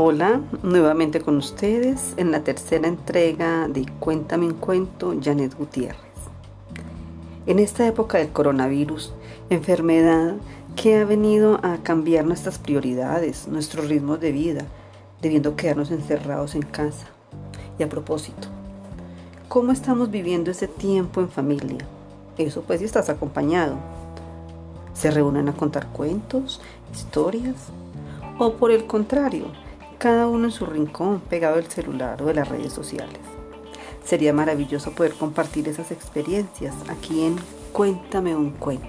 Hola, nuevamente con ustedes en la tercera entrega de Cuéntame un cuento, Janet Gutiérrez. En esta época del coronavirus, enfermedad que ha venido a cambiar nuestras prioridades, nuestros ritmos de vida, debiendo quedarnos encerrados en casa. Y a propósito, ¿cómo estamos viviendo ese tiempo en familia? Eso pues si estás acompañado. ¿Se reúnen a contar cuentos, historias? ¿O por el contrario, cada uno en su rincón pegado al celular o de las redes sociales. Sería maravilloso poder compartir esas experiencias aquí en Cuéntame un cuento.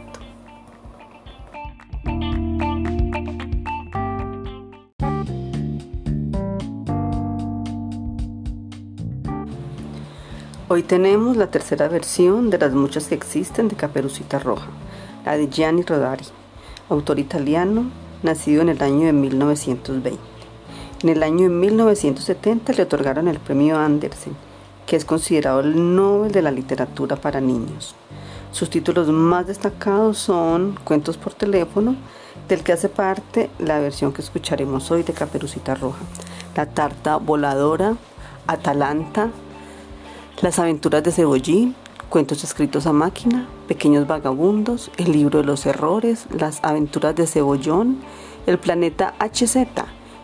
Hoy tenemos la tercera versión de las muchas que existen de Caperucita Roja, la de Gianni Rodari, autor italiano, nacido en el año de 1920. En el año 1970 le otorgaron el premio Andersen, que es considerado el Nobel de la Literatura para niños. Sus títulos más destacados son Cuentos por teléfono, del que hace parte la versión que escucharemos hoy de Caperucita Roja, La Tarta Voladora, Atalanta, Las Aventuras de Cebollín, Cuentos escritos a máquina, Pequeños Vagabundos, El libro de los errores, Las Aventuras de Cebollón, El planeta HZ,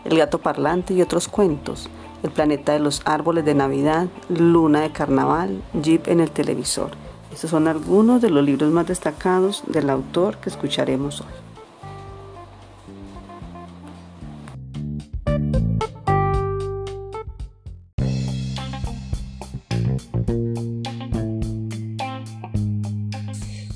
el gato parlante y otros cuentos, El planeta de los árboles de Navidad, Luna de Carnaval, Jeep en el televisor. Estos son algunos de los libros más destacados del autor que escucharemos hoy.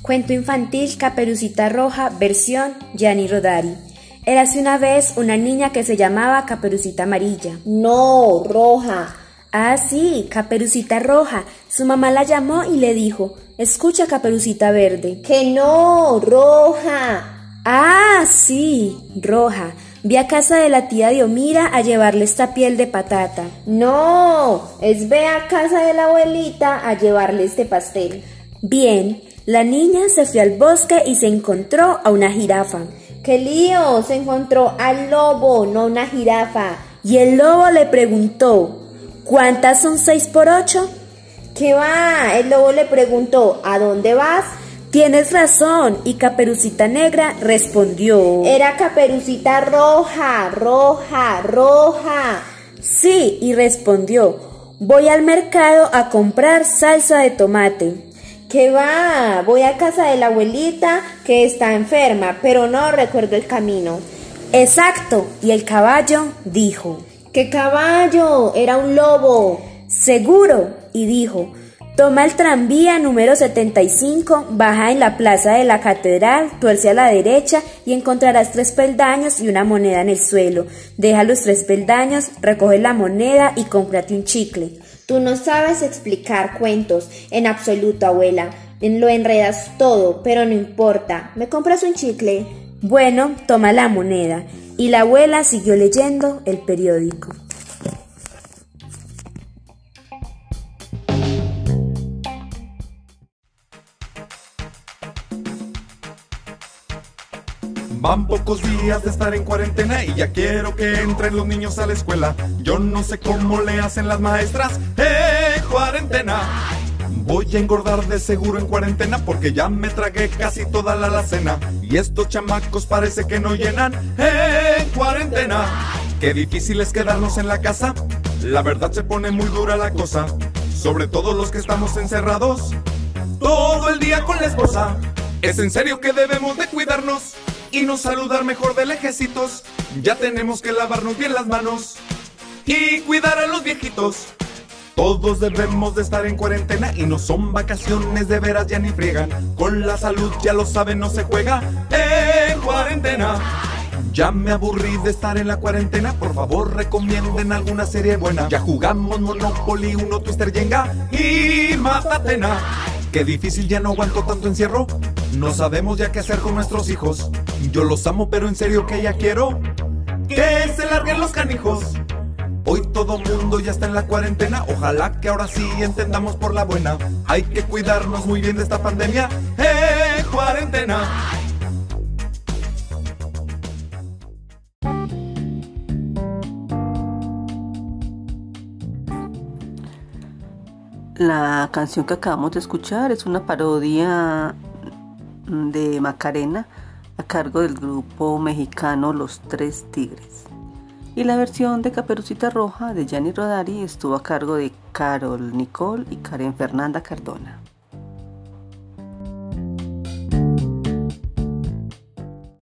Cuento infantil Caperucita Roja, versión Gianni Rodari. Érase una vez una niña que se llamaba Caperucita Amarilla. No, roja. Ah, sí, Caperucita Roja. Su mamá la llamó y le dijo, escucha Caperucita Verde. Que no, roja. Ah, sí, roja. Vi a casa de la tía Diomira a llevarle esta piel de patata. No, es ve a casa de la abuelita a llevarle este pastel. Bien, la niña se fue al bosque y se encontró a una jirafa. ¡Qué lío! Se encontró al lobo, no una jirafa. Y el lobo le preguntó, ¿cuántas son seis por ocho? ¿Qué va? El lobo le preguntó, ¿a dónde vas? Tienes razón, y Caperucita Negra respondió. Era Caperucita Roja, roja, roja. Sí, y respondió, voy al mercado a comprar salsa de tomate. ¿Qué va? Voy a casa de la abuelita que está enferma, pero no recuerdo el camino. Exacto, y el caballo dijo. ¿Qué caballo? Era un lobo. Seguro, y dijo. Toma el tranvía número 75, baja en la plaza de la catedral, tuerce a la derecha y encontrarás tres peldaños y una moneda en el suelo. Deja los tres peldaños, recoge la moneda y cómprate un chicle. Tú no sabes explicar cuentos en absoluto, abuela. Lo enredas todo, pero no importa. ¿Me compras un chicle? Bueno, toma la moneda. Y la abuela siguió leyendo el periódico. Van pocos días de estar en cuarentena y ya quiero que entren los niños a la escuela. Yo no sé cómo le hacen las maestras en cuarentena. Voy a engordar de seguro en cuarentena porque ya me tragué casi toda la alacena. Y estos chamacos parece que no llenan en cuarentena. Qué difícil es quedarnos en la casa. La verdad se pone muy dura la cosa. Sobre todo los que estamos encerrados todo el día con la esposa. Es en serio que debemos de cuidarnos y no saludar mejor de lejecitos. Ya tenemos que lavarnos bien las manos y cuidar a los viejitos. Todos debemos de estar en cuarentena y no son vacaciones de veras ya ni friegan. Con la salud ya lo saben, no se juega en cuarentena. Ya me aburrí de estar en la cuarentena, por favor recomienden alguna serie buena. Ya jugamos Monopoly, uno Twister Jenga y Matatena. Qué difícil, ya no aguanto tanto encierro. No sabemos ya qué hacer con nuestros hijos. Yo los amo, pero en serio que ya quiero que se larguen los canijos. Hoy todo mundo ya está en la cuarentena, ojalá que ahora sí entendamos por la buena. Hay que cuidarnos muy bien de esta pandemia. ¡Eh, cuarentena! La canción que acabamos de escuchar es una parodia de Macarena a cargo del grupo mexicano Los Tres Tigres. Y la versión de Caperucita Roja de Gianni Rodari estuvo a cargo de Carol Nicole y Karen Fernanda Cardona.